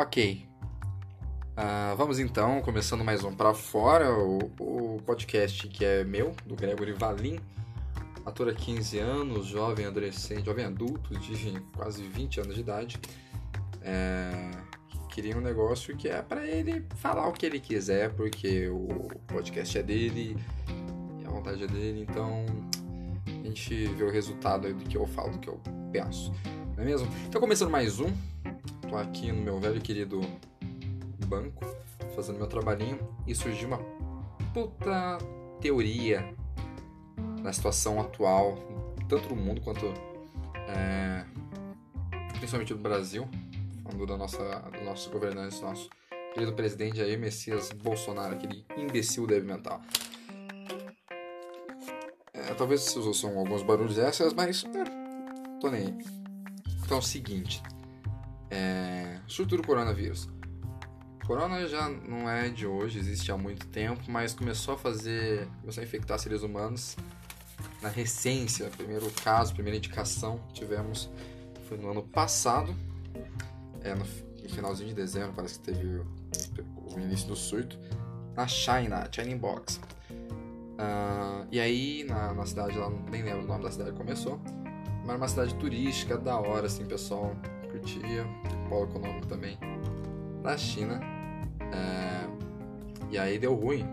Ok. Uh, vamos então, começando mais um para fora, o, o, podcast que é meu, do Gregory Valim, ator há 15 anos, jovem adolescente, jovem adulto de quase 20 anos de idade. É, queria um negócio que é para ele falar o que ele quiser, porque o podcast é dele a vontade é dele, então a gente vê o resultado do que eu falo, do que eu penso, não é mesmo? Então começando mais um, tô aqui no meu velho querido banco, fazendo meu trabalhinho, e surgiu uma puta teoria na situação atual, tanto no mundo quanto é, principalmente no Brasil, falando da nossa, do nosso governante, nosso querido presidente Jair Messias Bolsonaro, aquele imbecil deve mental. É, talvez vocês ouçam alguns barulhos essas, mas é, tô nem aí. Então é o seguinte, é, estrutura do coronavírus. Corona já não é de hoje, existe há muito tempo, mas começou a fazer, começou a infectar seres humanos na recência. Primeiro caso, primeira indicação tivemos foi no ano passado, é no, no finalzinho de dezembro, parece que teve o, o início do surto, na China, China Box. Uh, e aí, na, na cidade lá, nem lembro o nome da cidade começou, mas era uma cidade turística, da hora, assim, pessoal curtia, polo econômico também da China. É, e aí deu ruim.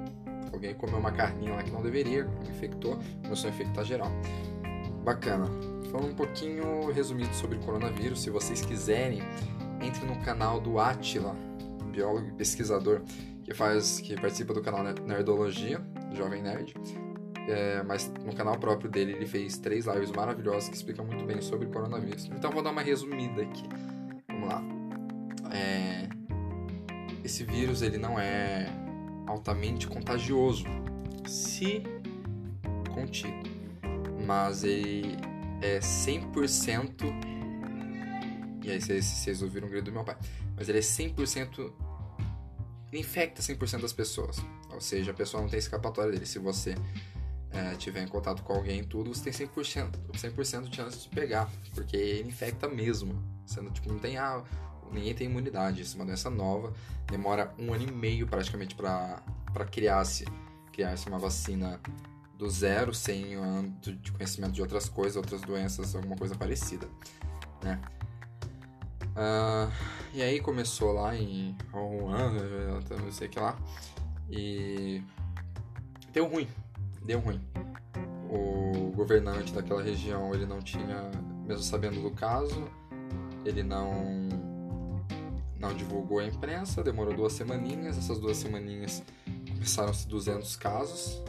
Alguém comeu uma carninha lá que não deveria, infectou, começou a infectar geral. Bacana. Falando um pouquinho resumido sobre o coronavírus, se vocês quiserem, entre no canal do Atila, biólogo e pesquisador que faz, que participa do canal Nerdologia, do Jovem Nerd. É, mas no canal próprio dele ele fez três lives maravilhosas que explicam muito bem sobre o coronavírus. Então vou dar uma resumida aqui. Vamos lá. É, esse vírus ele não é altamente contagioso se contido, mas ele é 100% e aí vocês, vocês ouviram o grito do meu pai, mas ele é 100% ele infecta 100% das pessoas, ou seja, a pessoa não tem escapatória dele. Se você é, tiver em contato com alguém tudo, você tem 100%, 100% de chance de pegar, porque ele infecta mesmo. Você não, tipo, não tem, ah, ninguém tem imunidade. Isso é uma doença nova, demora um ano e meio praticamente para criar-se criar -se uma vacina do zero, sem um de conhecimento de outras coisas, outras doenças, alguma coisa parecida, né? Uh, e aí começou lá em Wuhan, não sei o que lá, e deu ruim, deu ruim. O governante daquela região, ele não tinha, mesmo sabendo do caso, ele não não divulgou a imprensa, demorou duas semaninhas. Essas duas semaninhas começaram-se 200 casos.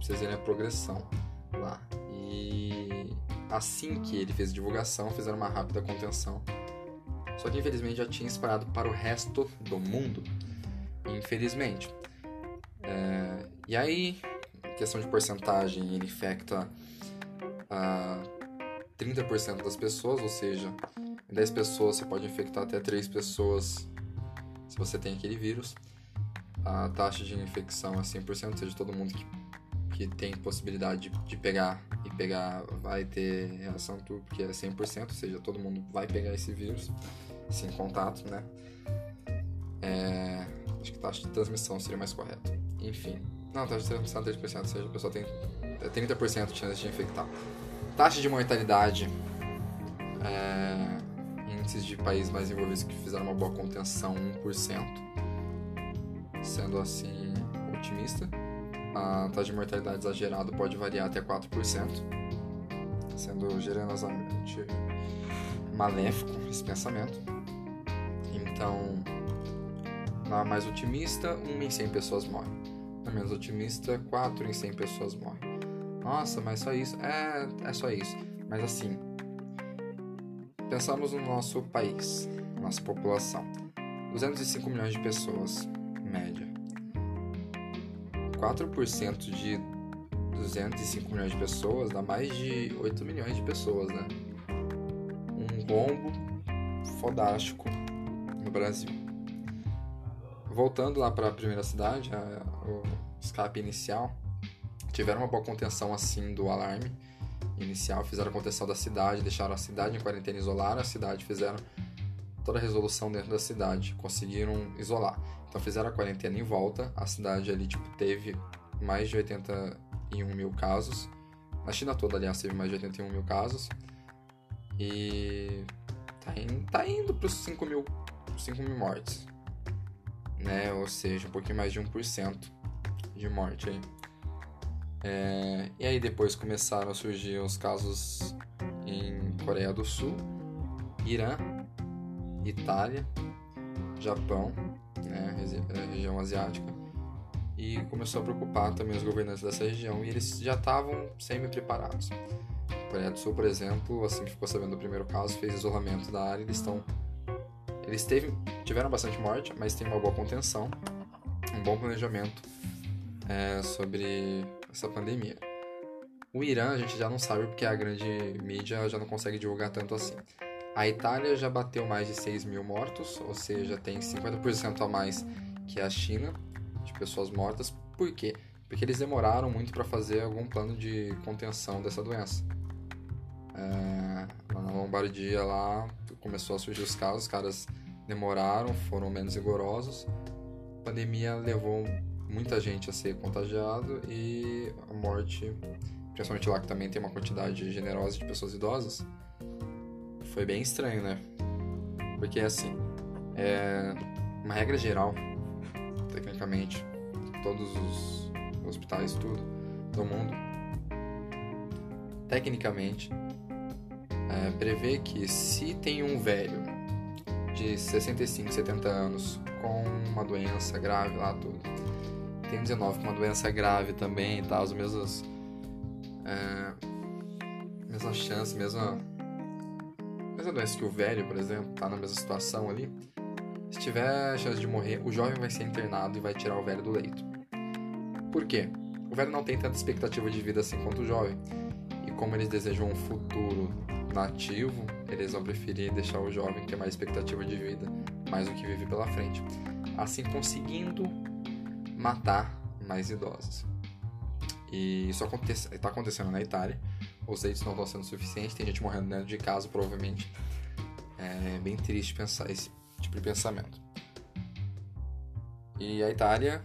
Vocês verem a progressão lá. E assim que ele fez a divulgação, fizeram uma rápida contenção. Só que infelizmente já tinha espalhado para o resto do mundo. Infelizmente. É... E aí, questão de porcentagem, ele infecta uh, 30% das pessoas, ou seja, em 10 pessoas você pode infectar até 3 pessoas se você tem aquele vírus. A taxa de infecção é 100%, ou seja, todo mundo que, que tem possibilidade de, de pegar e pegar vai ter reação tudo, porque é 100%, ou seja, todo mundo vai pegar esse vírus sem contato, né? É, acho que taxa de transmissão seria mais correto. Enfim, não, taxa de transmissão é 3%, ou seja, a pessoa tem 30% de chance de infectar. Taxa de mortalidade é, índices de países mais envolvidos que fizeram uma boa contenção, 1%. Sendo assim otimista, a taxa de mortalidade exagerada pode variar até 4%, sendo generosamente maléfico esse pensamento. Então, na mais otimista, 1 em 100 pessoas morrem. Na menos otimista, 4 em 100 pessoas morrem. Nossa, mas só isso? É, é só isso. Mas assim, Pensamos no nosso país, nossa população. 205 milhões de pessoas, média. 4% de 205 milhões de pessoas dá mais de 8 milhões de pessoas, né? Um rombo fodástico no Brasil. Voltando lá para a primeira cidade, a, escape inicial, tiveram uma boa contenção assim do alarme inicial, fizeram a contenção da cidade, deixaram a cidade em quarentena, isolaram a cidade, fizeram toda a resolução dentro da cidade, conseguiram isolar. Então fizeram a quarentena em volta, a cidade ali tipo, teve mais de 81 mil casos. Na China toda, aliás, teve mais de 81 mil casos. E tá, in, tá indo para os 5 mil, 5 mil mortes. Né? Ou seja, um pouquinho mais de 1% de morte aí. É, e aí depois começaram a surgir os casos em Coreia do Sul, Irã, Itália, Japão, né, região asiática, e começou a preocupar também os governantes dessa região e eles já estavam semi-preparados. Coreia do Sul, por exemplo, assim que ficou sabendo do primeiro caso, fez isolamento da área, eles estão eles teve, tiveram bastante morte, mas tem uma boa contenção, um bom planejamento é, sobre essa pandemia. O Irã a gente já não sabe porque a grande mídia já não consegue divulgar tanto assim. A Itália já bateu mais de 6 mil mortos, ou seja, tem 50% a mais que a China de pessoas mortas. Por quê? Porque eles demoraram muito para fazer algum plano de contenção dessa doença. É, na Lombardia lá começou a surgir os casos, os caras demoraram, foram menos rigorosos. A pandemia levou muita gente a ser contagiado e a morte, principalmente lá que também tem uma quantidade generosa de pessoas idosas, foi bem estranho, né? Porque assim, é uma regra geral, tecnicamente, todos os hospitais, tudo do mundo, tecnicamente, é, prevê que se tem um velho de 65, 70 anos com uma doença grave lá, tudo, tem 19 com uma doença grave também, tá? As mesmas. É, mesma chance, mesma. Mesma doença que o velho, por exemplo, tá na mesma situação ali. Se tiver chance de morrer, o jovem vai ser internado e vai tirar o velho do leito. Por quê? O velho não tem tanta expectativa de vida assim quanto o jovem. E como eles desejam um futuro nativo, eles vão preferir deixar o jovem ter mais expectativa de vida, mais do que vive pela frente. Assim conseguindo matar mais idosos. E isso está acontecendo na Itália. Os leitos não estão sendo suficientes, tem gente morrendo dentro de casa, provavelmente. É bem triste pensar esse tipo de pensamento. E a Itália,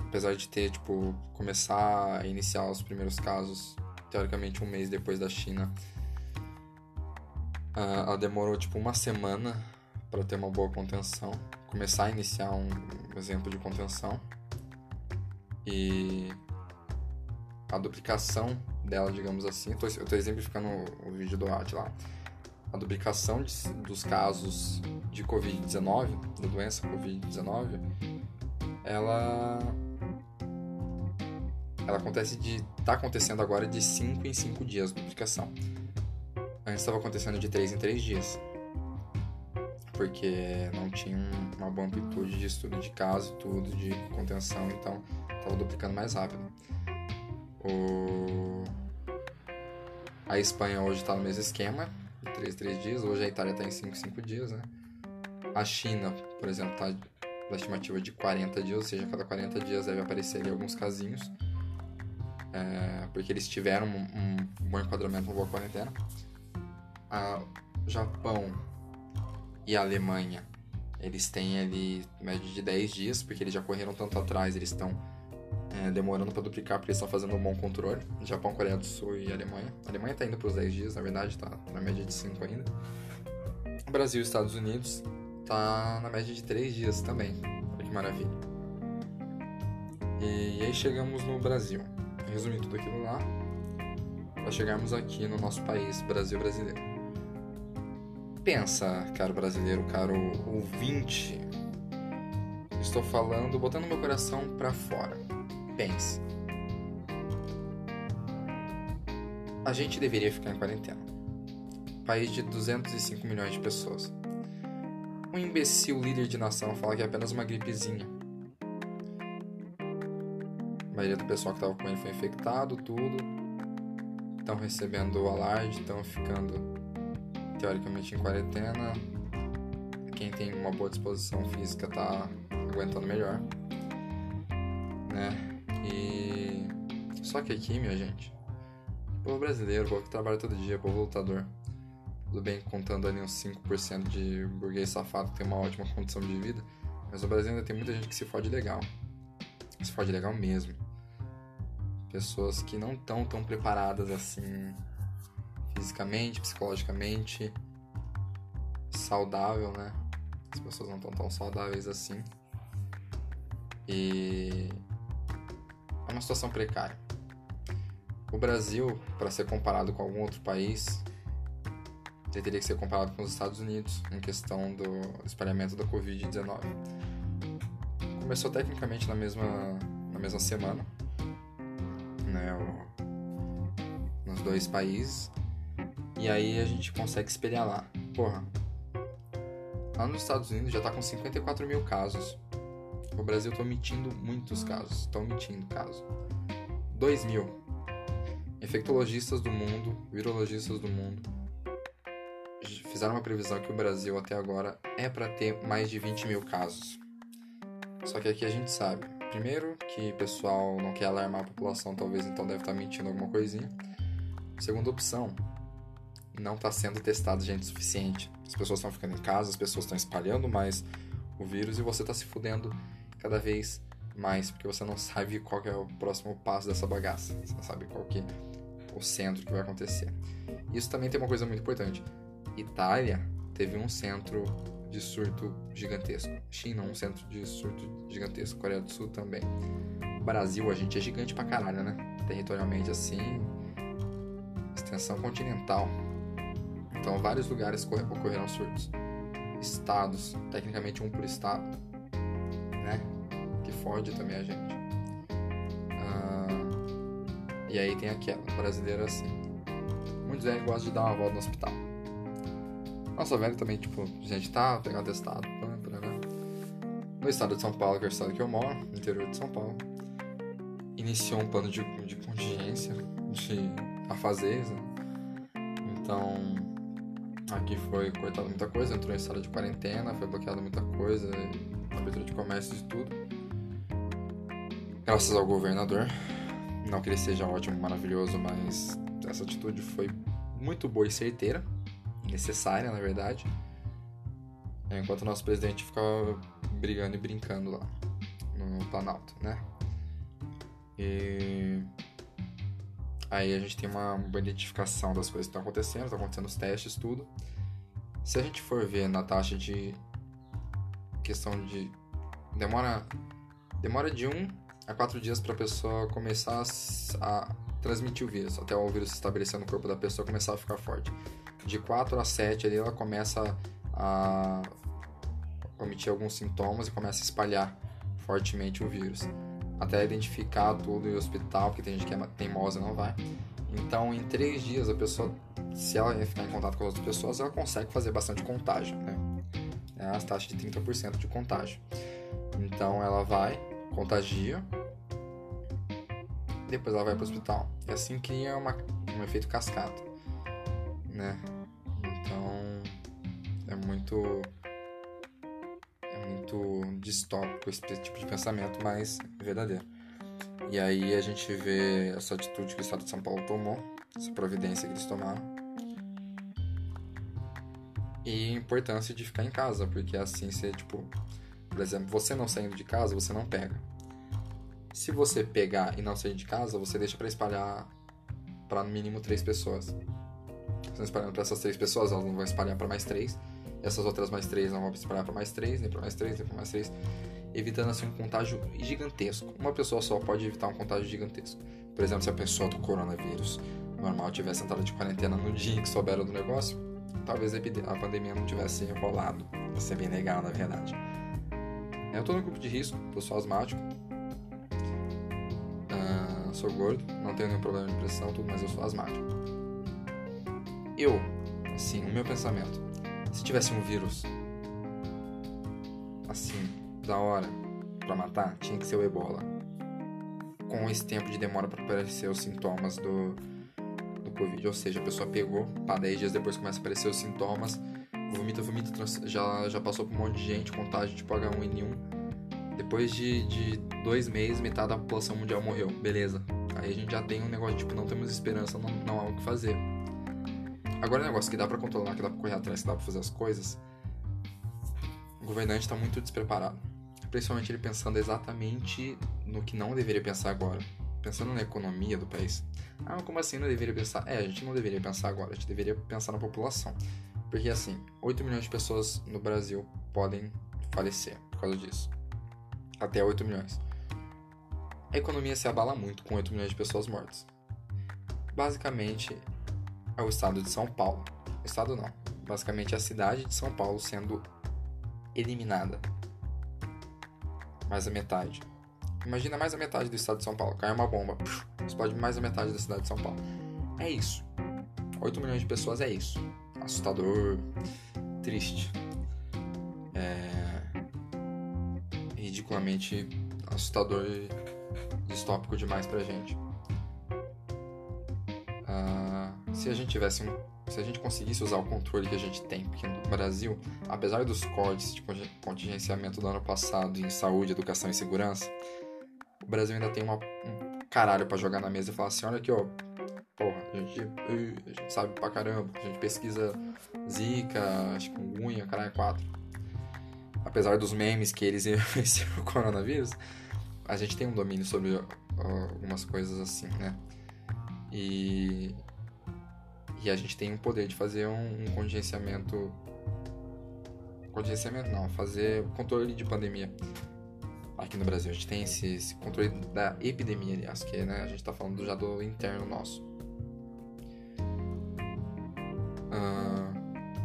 apesar de ter, tipo, começar a iniciar os primeiros casos, teoricamente um mês depois da China, ela demorou, tipo, uma semana para ter uma boa contenção, começar a iniciar um exemplo de contenção e a duplicação dela, digamos assim, eu estou exemplificando o, vídeo do At lá, a duplicação de, dos casos de Covid-19, da doença Covid-19, ela ela acontece de tá acontecendo agora de 5 em 5 dias duplicação. Antes estava acontecendo de 3 em 3 dias. Porque não tinha uma boa amplitude de estudo de caso, tudo de contenção, então estava duplicando mais rápido. O... A Espanha hoje está no mesmo esquema, de 3 3 dias. Hoje a Itália está em 5 5 dias, né? A China, por exemplo, está na estimativa de 40 dias, ou seja, a cada 40 dias deve aparecer ali alguns casinhos. É, porque eles tiveram um, um, bom enquadramento, uma boa quarentena. A Japão e a Alemanha, eles têm ali média de 10 dias, porque eles já correram tanto atrás, eles estão é, demorando para duplicar porque eles estão fazendo um bom controle. Japão, Coreia do Sul e Alemanha. A Alemanha está indo para os 10 dias, na verdade, está na média de 5 ainda. Brasil e Estados Unidos tá na média de 3 dias também. Olha que maravilha. E, e aí chegamos no Brasil. Resumindo tudo aquilo lá, para chegarmos aqui no nosso país, Brasil brasileiro. Pensa, caro brasileiro, caro ouvinte. Estou falando, botando meu coração para fora pense. A gente deveria ficar em quarentena. País de 205 milhões de pessoas. Um imbecil líder de nação fala que é apenas uma gripezinha. A maioria do pessoal que estava com ele foi infectado, tudo. Estão recebendo o alarde, estão ficando teoricamente em quarentena. Quem tem uma boa disposição física está aguentando melhor. Né? E. Só que aqui, minha gente, povo brasileiro, povo que trabalha todo dia, povo lutador, Tudo bem, contando ali uns 5% de burguês safado que tem uma ótima condição de vida. Mas no Brasil ainda tem muita gente que se fode legal. Se fode legal mesmo. Pessoas que não estão tão preparadas assim fisicamente, psicologicamente, saudável, né? As pessoas não estão tão saudáveis assim. E é uma situação precária. O Brasil, para ser comparado com algum outro país, ele teria que ser comparado com os Estados Unidos em questão do espalhamento da Covid-19. Começou tecnicamente na mesma, na mesma semana, né, nos dois países, e aí a gente consegue espelhar lá. Porra, lá nos Estados Unidos já tá com 54 mil casos. O Brasil tá omitindo muitos casos, estão omitindo casos. 2 mil. Infectologistas do mundo, virologistas do mundo, fizeram uma previsão que o Brasil até agora é para ter mais de 20 mil casos. Só que aqui a gente sabe, primeiro, que o pessoal não quer alarmar a população, talvez então deve estar tá mentindo alguma coisinha. Segunda opção, não está sendo testado gente suficiente. As pessoas estão ficando em casa, as pessoas estão espalhando mais o vírus e você está se fudendo cada vez mais, porque você não sabe qual é o próximo passo dessa bagaça. Você não sabe qual que é o centro que vai acontecer. Isso também tem uma coisa muito importante. Itália teve um centro de surto gigantesco. China, um centro de surto gigantesco. Coreia do Sul também. Brasil, a gente é gigante pra caralho, né? Territorialmente assim. Extensão continental. Então, vários lugares ocorreram surtos. Estados, tecnicamente um por estado, né? Que fode também a gente. Ah, e aí tem aquela, brasileira assim. Muitos velhos gostam de dar uma volta no hospital. Nossa, velho também, tipo, gente tá pegando testado? No estado de São Paulo, que é o estado que eu moro, no interior de São Paulo, iniciou um plano de, de contingência, de afazeres, né? Então, aqui foi cortado muita coisa, entrou em estado de quarentena, foi bloqueado muita coisa, abertura de comércio e tudo. Graças ao governador. Não que ele seja ótimo, maravilhoso, mas essa atitude foi muito boa e certeira necessária, na verdade. Enquanto o nosso presidente ficava brigando e brincando lá no Planalto, né? E aí a gente tem uma boa identificação das coisas que estão acontecendo, estão acontecendo os testes, tudo. Se a gente for ver na taxa de questão de demora demora de um a quatro dias para a pessoa começar a transmitir o vírus, até o vírus se estabelecer no corpo da pessoa começar a ficar forte de 4 a 7 ali ela começa a omitir alguns sintomas e começa a espalhar fortemente o vírus. Até identificar tudo em hospital, porque tem gente que é teimosa e não vai. Então, em 3 dias, a pessoa, se ela ficar em contato com as outras pessoas, ela consegue fazer bastante contágio, né? É as taxas de 30% de contágio. Então, ela vai, contagia, depois ela vai para o hospital. E assim cria uma, um efeito cascata, né? é muito muito distópico esse tipo de pensamento, mas é verdadeiro. E aí a gente vê essa atitude que o Estado de São Paulo tomou, essa providência que eles tomaram. E a importância de ficar em casa, porque assim você, tipo, por exemplo, você não saindo de casa, você não pega. Se você pegar e não sair de casa, você deixa para espalhar para no mínimo três pessoas. Você espalhando para essas três pessoas, elas não vão espalhar para mais três essas outras mais três não vão espalhar para mais três, nem para mais três, nem para mais três, evitando assim um contágio gigantesco. Uma pessoa só pode evitar um contágio gigantesco. Por exemplo, se a pessoa do coronavírus normal tivesse entrado de quarentena no dia que souberam do negócio, talvez a pandemia não tivesse rolado. Ia ser bem legal, na verdade. Eu tô no grupo de risco, tô só asmático. Uh, sou gordo, não tenho nenhum problema de pressão, tudo, mas eu sou asmático. Eu, assim, o meu pensamento se tivesse um vírus assim, da hora para matar, tinha que ser o ebola. Com esse tempo de demora para aparecer os sintomas do, do Covid. Ou seja, a pessoa pegou, pá, 10 dias depois começa a aparecer os sintomas, vomita, vomita, já, já passou por um monte de gente, contágio tipo H1N1. Depois de, de dois meses, metade da população mundial morreu. Beleza. Aí a gente já tem um negócio tipo, não temos esperança, não, não há o que fazer. Agora, o negócio que dá pra controlar, que dá pra correr atrás, que dá pra fazer as coisas, o governante tá muito despreparado. Principalmente ele pensando exatamente no que não deveria pensar agora. Pensando na economia do país. Ah, como assim não deveria pensar? É, a gente não deveria pensar agora, a gente deveria pensar na população. Porque assim, 8 milhões de pessoas no Brasil podem falecer por causa disso. Até 8 milhões. A economia se abala muito com 8 milhões de pessoas mortas. Basicamente, é o estado de São Paulo. O estado não. Basicamente, a cidade de São Paulo sendo eliminada. Mais a metade. Imagina mais a metade do estado de São Paulo. Cai uma bomba, explode mais a metade da cidade de São Paulo. É isso. 8 milhões de pessoas é isso. Assustador, triste. É... Ridiculamente assustador e distópico demais pra gente. Uh, se a gente tivesse se a gente conseguisse usar o controle que a gente tem, porque no Brasil, apesar dos cortes de contingenciamento do ano passado em saúde, educação e segurança, o Brasil ainda tem uma, um caralho para jogar na mesa e falar assim, olha aqui, ó, porra, a gente, a gente sabe pra caramba, a gente pesquisa zika, chikungunya, caralho, quatro. Apesar dos memes que eles iam vencer o coronavírus, a gente tem um domínio sobre algumas coisas assim, né? E, e a gente tem o poder de fazer um, um contingenciamento. Contingenciamento não, fazer controle de pandemia aqui no Brasil. A gente tem esse, esse controle da epidemia, aliás, que né, a gente tá falando já do interno nosso. Uh,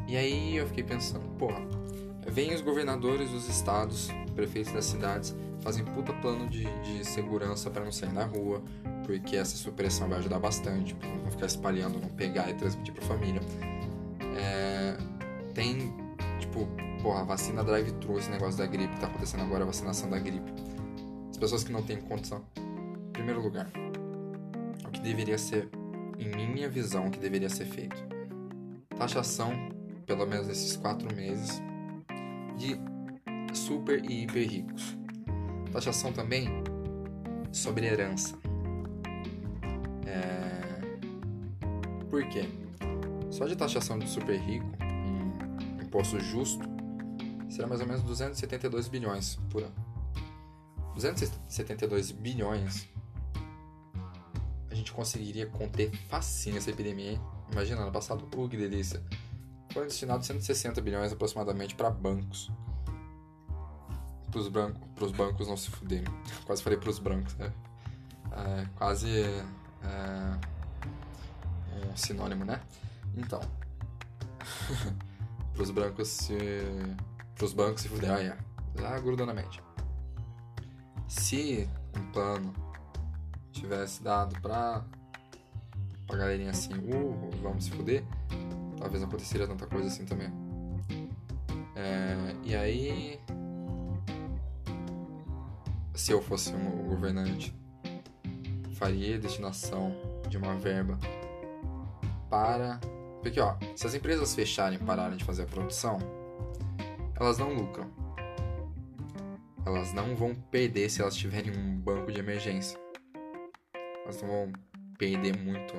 e aí eu fiquei pensando, porra, vem os governadores dos estados, prefeitos das cidades, fazem puta plano de, de segurança para não sair na rua, porque essa supressão vai ajudar bastante, para não ficar espalhando, não pegar e transmitir para família. É, tem, tipo, porra, vacina drive-thru, esse negócio da gripe, tá acontecendo agora a vacinação da gripe. As pessoas que não têm condição. Em primeiro lugar, o que deveria ser, em minha visão, o que deveria ser feito? Taxação, pelo menos nesses quatro meses, de super e hiper ricos Taxação também sobre herança. É... Por quê? Só de taxação de super rico em imposto justo será mais ou menos 272 bilhões por ano. 272 bilhões a gente conseguiria conter facinho essa epidemia. Imagina, ano passado, uh, que delícia. Foram destinados 160 bilhões aproximadamente para bancos pros, branco, pros bancos não se fuderem. Quase falei pros brancos, né? É, quase é, um sinônimo, né? Então, pros brancos se. pros bancos se fuderem. Ah, é. Já grudou na mente. Se um plano tivesse dado pra, pra galerinha assim, uh, vamos se fuder, talvez não aconteceria tanta coisa assim também. É, e aí se eu fosse um governante, faria destinação de uma verba para. Porque, ó, se as empresas fecharem e pararem de fazer a produção, elas não lucram. Elas não vão perder se elas tiverem um banco de emergência. Elas não vão perder muito,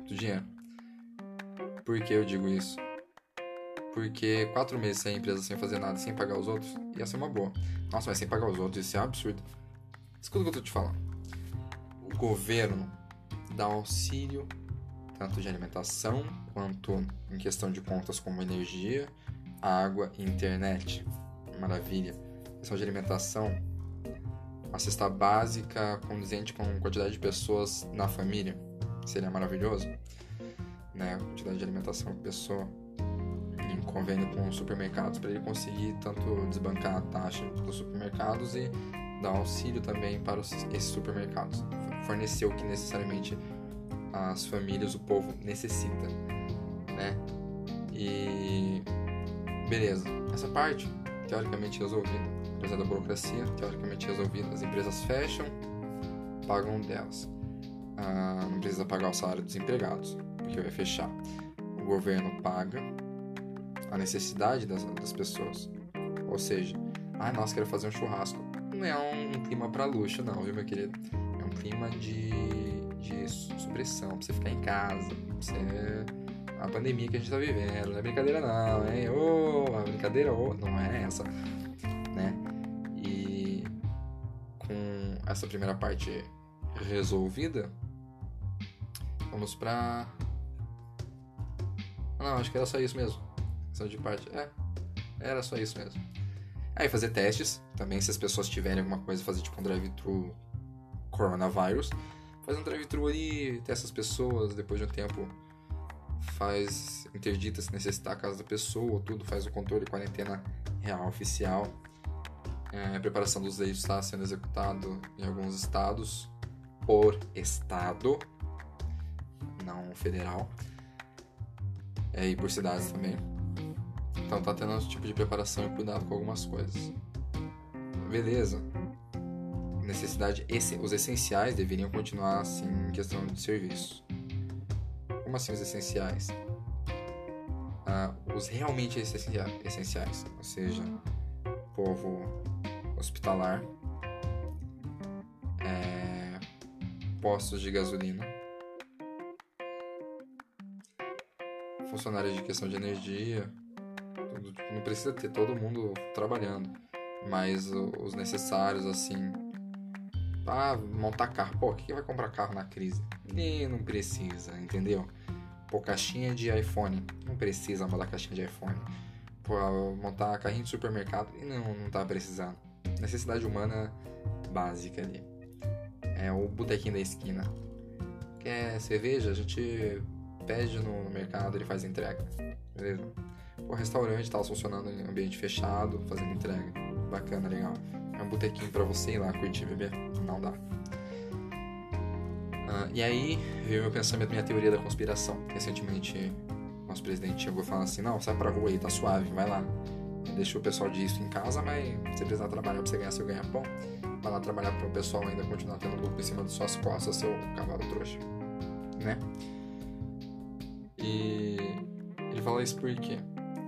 muito dinheiro. Por que eu digo isso? Porque quatro meses sem a empresa sem fazer nada, sem pagar os outros, ia ser uma boa. Nossa, mas sem pagar os outros, isso é absurdo. Escuta o que eu tô te falando. O governo dá auxílio tanto de alimentação quanto em questão de contas como energia, água e internet. Maravilha. Questão de alimentação, uma cesta básica condizente com quantidade de pessoas na família. Seria maravilhoso. Né? A quantidade de alimentação por pessoa convênio com supermercados para ele conseguir tanto desbancar a taxa dos supermercados e dar auxílio também para esses supermercados. Fornecer o que necessariamente as famílias, o povo necessita, né? E beleza, essa parte teoricamente resolvida, apesar da burocracia, teoricamente resolvida, as empresas fecham, pagam delas. Ah, não precisa pagar o salário dos empregados, porque vai fechar. O governo paga a necessidade das, das pessoas. Ou seja, ah, nossa, quero fazer um churrasco. Não é um clima para luxo, não, viu, meu querido? É um clima de, de supressão, pra você ficar em casa, pra você a pandemia que a gente tá vivendo. Não é brincadeira não, hein? Ô, oh, a brincadeira oh, não é essa, né? E com essa primeira parte resolvida, vamos pra... Não, acho que era só isso mesmo. Questão de parte... É, era só isso mesmo. Aí fazer testes, também se as pessoas tiverem alguma coisa, fazer tipo um drive-thru coronavírus. Faz um drive-thru ali, testa as pessoas, depois de um tempo faz interdita se necessitar a casa da pessoa, tudo, faz o controle de quarentena real oficial. É, a preparação dos leitos está sendo executado em alguns estados, por estado, não federal, é, e por cidades também. Então tá tendo esse tipo de preparação e cuidado com algumas coisas. Beleza. Necessidade, os essenciais deveriam continuar assim em questão de serviço. Como assim os essenciais? Ah, os realmente essenciais, ou seja, povo hospitalar, é, postos de gasolina, funcionários de questão de energia, não precisa ter todo mundo trabalhando, mas os necessários, assim, para montar carro. Pô, quem vai comprar carro na crise? E não precisa, entendeu? Pô, caixinha de iPhone, não precisa mudar caixinha de iPhone. Pô, montar carrinho de supermercado, e não, não tá precisando. Necessidade humana básica ali. É o botequinho da esquina. Quer cerveja? A gente pede no mercado, ele faz entrega. Beleza? O restaurante estava funcionando em ambiente fechado, fazendo entrega. Bacana, legal. É um botequinho para você ir lá curtir beber. Não dá. Ah, e aí veio meu pensamento, minha teoria da conspiração. Recentemente, nosso presidente chegou falando assim: não, sai pra rua aí, tá suave, vai lá. Deixa o pessoal disso em casa, mas se precisar trabalhar pra você ganhar seu ganha-pão, vai lá trabalhar pro pessoal ainda continuar tendo lucro em cima das suas costas, seu cavalo trouxa. Né? E ele fala isso por quê?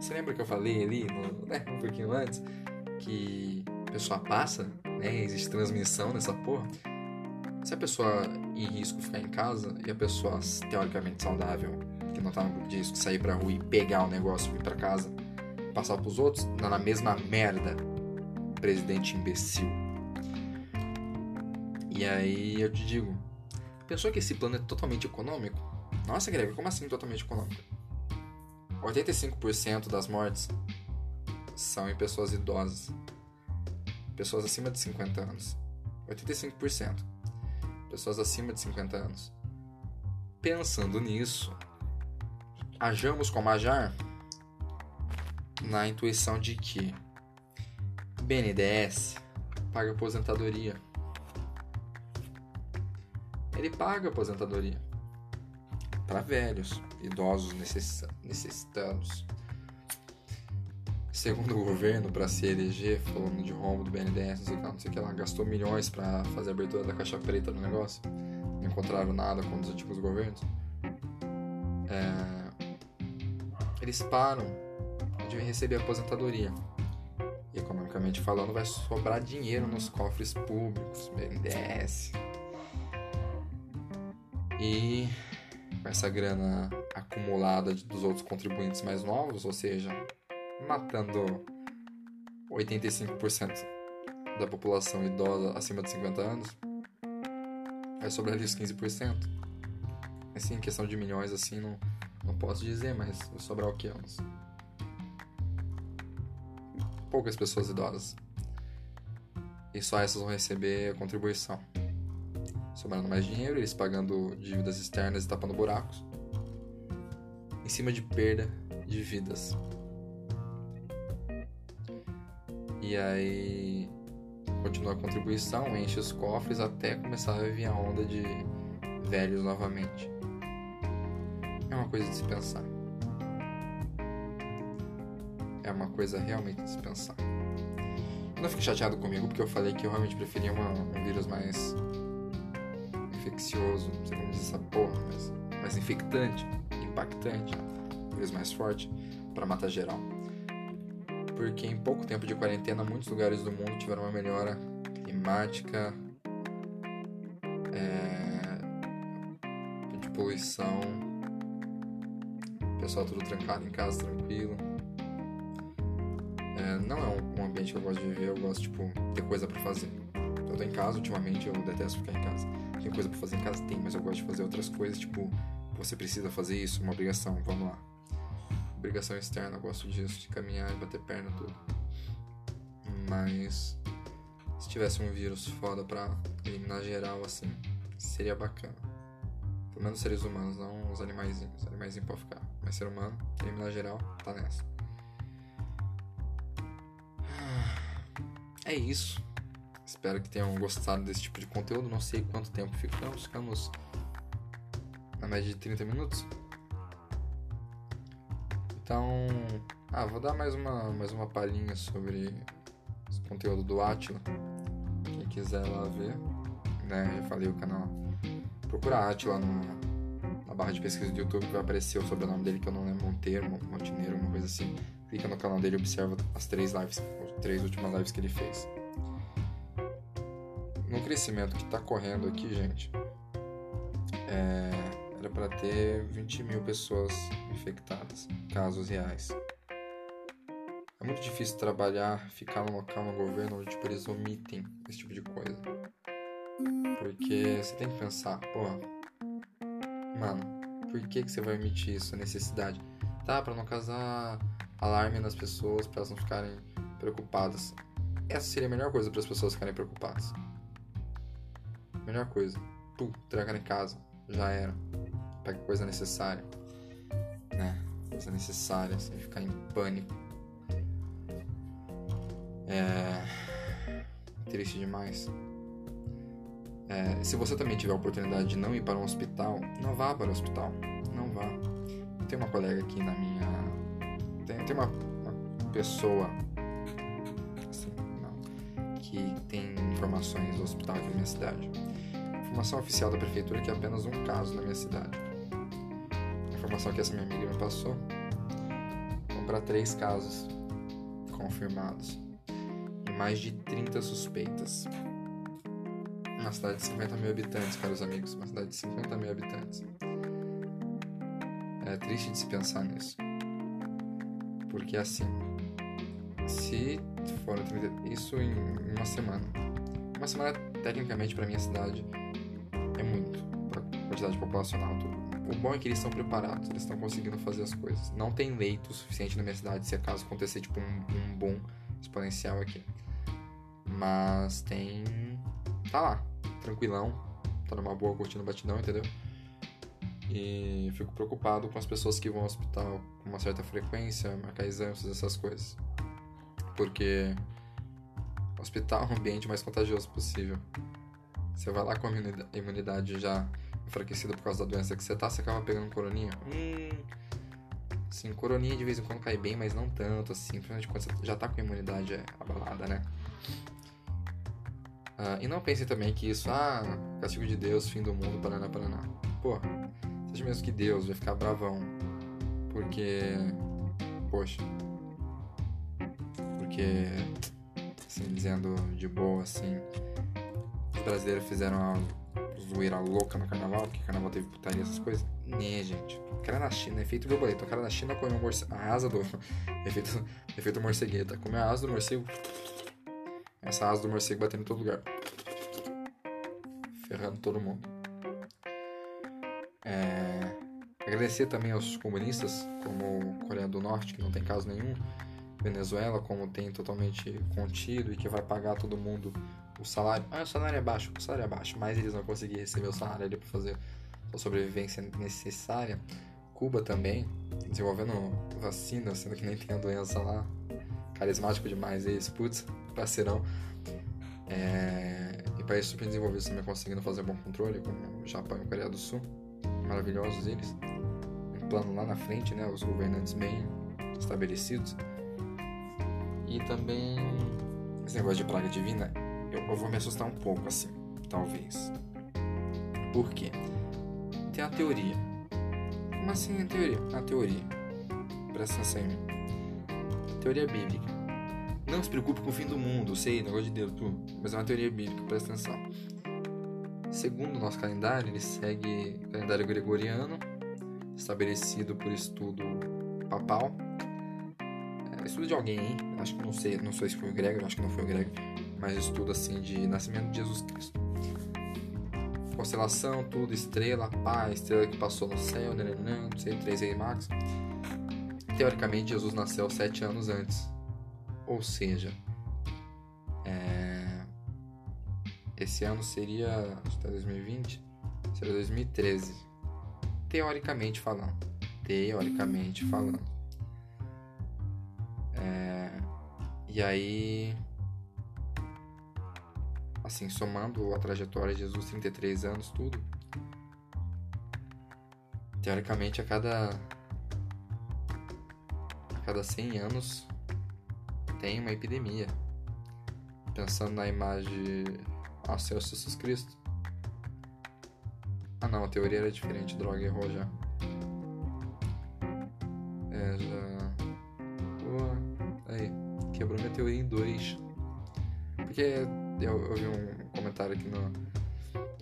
Você lembra que eu falei ali, no, né, um pouquinho antes, que a pessoa passa, né? Existe transmissão nessa porra. Se a pessoa em risco ficar em casa e a pessoa teoricamente saudável, que não tá no grupo de risco, sair pra rua e pegar o negócio e ir pra casa, passar pros outros, tá na mesma merda. Presidente imbecil. E aí eu te digo, pensou que esse plano é totalmente econômico? Nossa, Greg, como assim totalmente econômico? 85% das mortes são em pessoas idosas, pessoas acima de 50 anos. 85%. Pessoas acima de 50 anos. Pensando nisso, ajamos como ajar na intuição de que BNDES paga aposentadoria. Ele paga aposentadoria para velhos, idosos necessitados. Segundo o governo, para se eleger, falando de rombo do BNDES, não sei o que, não sei o que gastou milhões para fazer a abertura da caixa preta do negócio. Não encontraram nada com os antigos governos. É... Eles param de receber aposentadoria. E, economicamente falando, vai sobrar dinheiro nos cofres públicos, BNDES. E com essa grana acumulada dos outros contribuintes mais novos, ou seja, matando 85% da população idosa acima de 50 anos, vai sobrar ali os 15%. Assim, em questão de milhões, assim, não, não posso dizer, mas vai sobrar o quê? Uns... Poucas pessoas idosas. E só essas vão receber contribuição sobrando mais dinheiro, eles pagando dívidas externas e tapando buracos, cima de perda de vidas. E aí continua a contribuição, enche os cofres até começar a vir a onda de velhos novamente. É uma coisa de se pensar. É uma coisa realmente de se pensar. Não fique chateado comigo porque eu falei que eu realmente preferia uma, um vírus mais infeccioso, não sei como dizer essa porra, mas mais infectante, impactante, talvez mais forte, para matar geral. Porque em pouco tempo de quarentena, muitos lugares do mundo tiveram uma melhora climática, é, de poluição, pessoal tudo trancado em casa, tranquilo. É, não é um, ambiente que eu gosto de viver, eu gosto, tipo, ter coisa pra fazer. Eu tô em casa, ultimamente, eu detesto ficar em casa. Tem coisa pra fazer em casa? Tem, mas eu gosto de fazer outras coisas, tipo, você precisa fazer isso, uma obrigação, vamos lá. Obrigação externa, eu gosto disso, de caminhar e bater perna, tudo. Mas se tivesse um vírus foda pra eliminar geral, assim, seria bacana. Pelo menos seres humanos, não os animaizinhos. Os animaizinhos podem ficar. Mas ser humano, eliminar geral, tá nessa. É isso. Espero que tenham gostado desse tipo de conteúdo. Não sei quanto tempo ficamos. Ficamos na média de 30 minutos. Então, ah, vou dar mais uma, mais uma palhinha sobre o conteúdo do Atila. Quem quiser lá ver, né? Já falei o canal. Procura Atila na barra de pesquisa do YouTube que vai aparecer o sobrenome dele, que eu não lembro, Monteiro, Monteneiro, uma coisa assim. Clica no canal dele e observa as três lives, as três últimas lives que ele fez. No crescimento que tá correndo aqui, gente, é, era para ter 20 mil pessoas infectadas, casos reais. É muito difícil trabalhar, ficar no local no governo onde tipo, eles omitem esse tipo de coisa. Porque você tem que pensar, pô, mano, por que, que você vai omitir isso, a necessidade? Tá, para não causar alarme nas pessoas, para elas não ficarem preocupadas. Essa seria a melhor coisa para as pessoas ficarem preocupadas. Melhor coisa. Pum, trancar em casa. Já era. Pega coisa necessária. Né? Coisa necessária, sem ficar em pânico. É. Triste demais. É, se você também tiver a oportunidade de não ir para um hospital, não vá para o hospital. Não vá. Tem uma colega aqui na minha. Tem, tem uma, uma pessoa. Assim, não, que tem informações do hospital aqui na minha cidade. Informação oficial da prefeitura é que é apenas um caso na minha cidade. A informação que essa minha amiga me passou. Vão para três casos confirmados mais de 30 suspeitas. Uma cidade de 50 mil habitantes, caros amigos. Uma cidade de 50 mil habitantes. É triste de se pensar nisso. Porque assim, se for isso em uma semana. Uma semana, tecnicamente, para minha cidade, é. Populacional, tudo. O bom é que eles estão preparados, eles estão conseguindo fazer as coisas. Não tem leito suficiente na minha cidade se acaso acontecer, tipo, um, um boom exponencial aqui. Mas tem. Tá lá, tranquilão. Tá numa boa curtindo batidão, entendeu? E fico preocupado com as pessoas que vão ao hospital com uma certa frequência, marcar exames, essas coisas. Porque hospital é o ambiente mais contagioso possível. Você vai lá com a imunidade já enfraquecida por causa da doença que você tá, você acaba pegando coroninha. Hum. Sim, coroninha de vez em quando cai bem, mas não tanto assim. Principalmente quando você já tá com a imunidade abalada, né? Ah, e não pense também que isso, ah, castigo de Deus, fim do mundo, paraná, paraná. Você acha mesmo que Deus vai ficar bravão? Porque. Poxa. Porque. Assim, dizendo de boa, assim. Os brasileiros fizeram uma zoeira louca no carnaval, porque carnaval teve putaria, essas coisas. Né, gente. O cara na China, efeito borboleta. O cara na China comeu a asa do. efeito, efeito morcegueta. Comeu a asa do morcego essa asa do morcego batendo em todo lugar. Ferrando todo mundo. É... Agradecer também aos comunistas, como Coreia do Norte, que não tem caso nenhum. Venezuela, como tem totalmente contido e que vai pagar todo mundo o salário. Ah, o salário é baixo, o salário é baixo, mas eles vão conseguir receber o salário ali para fazer a sobrevivência necessária. Cuba também, desenvolvendo vacina, sendo que nem tem a doença lá. Carismático demais eles, putz parceirão. É... E países super desenvolvidos também conseguindo fazer bom controle, como o Japão e a Coreia do Sul. Maravilhosos eles. Um plano lá na frente, né? Os governantes bem estabelecidos. E também esse negócio de praga divina, eu, eu vou me assustar um pouco assim, talvez. Por quê? Tem a teoria. Como assim a teoria? A teoria. Presta atenção em mim. Teoria bíblica não se preocupe com o fim do mundo, sei, negócio de Deus, pô, mas é uma teoria bíblica, presta atenção. Segundo o nosso calendário, ele segue o calendário gregoriano estabelecido por estudo papal. É, estudo de alguém, hein? Acho que não sei, não sei se foi o Gregor, acho que não foi o Gregor, mas estudo assim de nascimento de Jesus Cristo. Constelação, tudo, estrela, pá, estrela que passou no céu, nananã, não sei, 3 aí Max. Teoricamente, Jesus nasceu sete anos antes. Ou seja, é... esse ano seria. Acho que 2020? Tá seria 2013. Teoricamente falando. Teoricamente falando. É... E aí. Assim, somando a trajetória de Jesus, 33 anos, tudo. Teoricamente, a cada. A cada 100 anos tem uma epidemia. Pensando na imagem ao Senhor Jesus Cristo. Ah não, a teoria era diferente, droga, errou já. É, já. Pô, aí, quebrou minha teoria em dois. Porque eu, eu vi um comentário aqui no,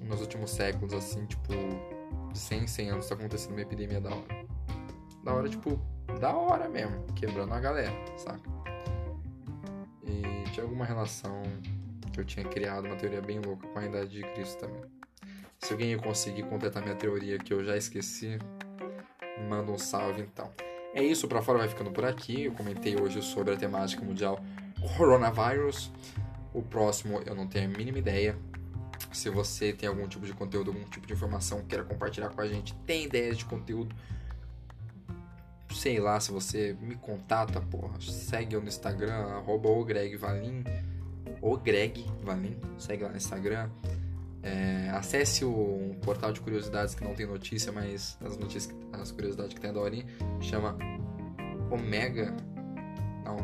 nos últimos séculos, assim, tipo, de 100 100 anos tá acontecendo uma epidemia da hora. Da hora, tipo, da hora mesmo, quebrando a galera, saca? E tinha alguma relação que eu tinha criado, uma teoria bem louca com a idade de Cristo também. Se alguém conseguir completar minha teoria que eu já esqueci, manda um salve então. É isso, para fora vai ficando por aqui. Eu comentei hoje sobre a temática mundial coronavírus. O próximo eu não tenho a mínima ideia. Se você tem algum tipo de conteúdo, algum tipo de informação, queira compartilhar com a gente, tem ideias de conteúdo, sei lá, se você me contata, porra, segue eu no Instagram, arroba o Greg Valim, o Greg Valim, segue lá no Instagram. É, acesse o portal de curiosidades que não tem notícia, mas as notícias, as curiosidades que tem a Dorinha, chama Omega. Não,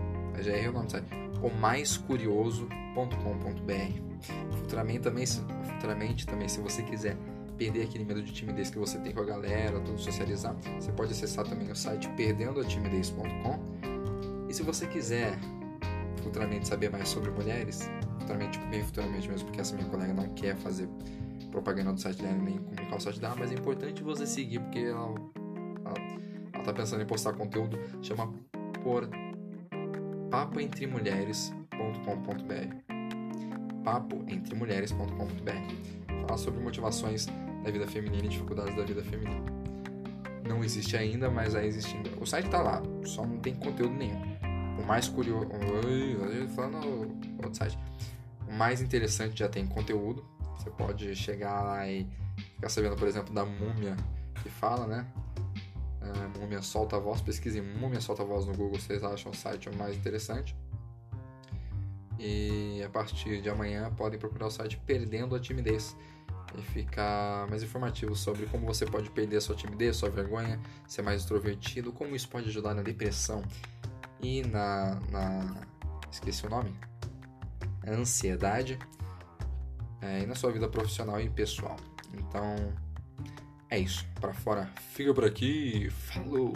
já errei o nome, sabe? O mais curioso.com.br. Futuramente também, futuramente também, se você quiser perder aquele medo de timidez que você tem com a galera, tudo socializar, você pode acessar também o site perdendoatimidez.com. E se você quiser futuramente saber mais sobre mulheres, futuramente, bem futuramente mesmo, porque essa minha colega não quer fazer propaganda do site dela nem comunicar o site dela, mas é importante você seguir, porque ela, ela, ela tá pensando em postar conteúdo, chama por papoentremulheres.com.br papoentremulheres.com.br Fala sobre motivações da vida feminina e dificuldades da vida feminina. Não existe ainda, mas vai existindo. O site tá lá, só não tem conteúdo nenhum. O mais curioso. Falando outro site. O mais interessante já tem conteúdo. Você pode chegar lá e ficar sabendo, por exemplo, da múmia que fala, né? Uh, múmia solta voz. Pesquisem múmia solta voz no Google, vocês acham o site mais interessante. E a partir de amanhã podem procurar o site Perdendo a Timidez e ficar mais informativo sobre como você pode perder sua timidez, sua vergonha, ser mais extrovertido, como isso pode ajudar na depressão e na. na esqueci o nome? Ansiedade é, e na sua vida profissional e pessoal. Então é isso. Para fora, fica por aqui. Falou!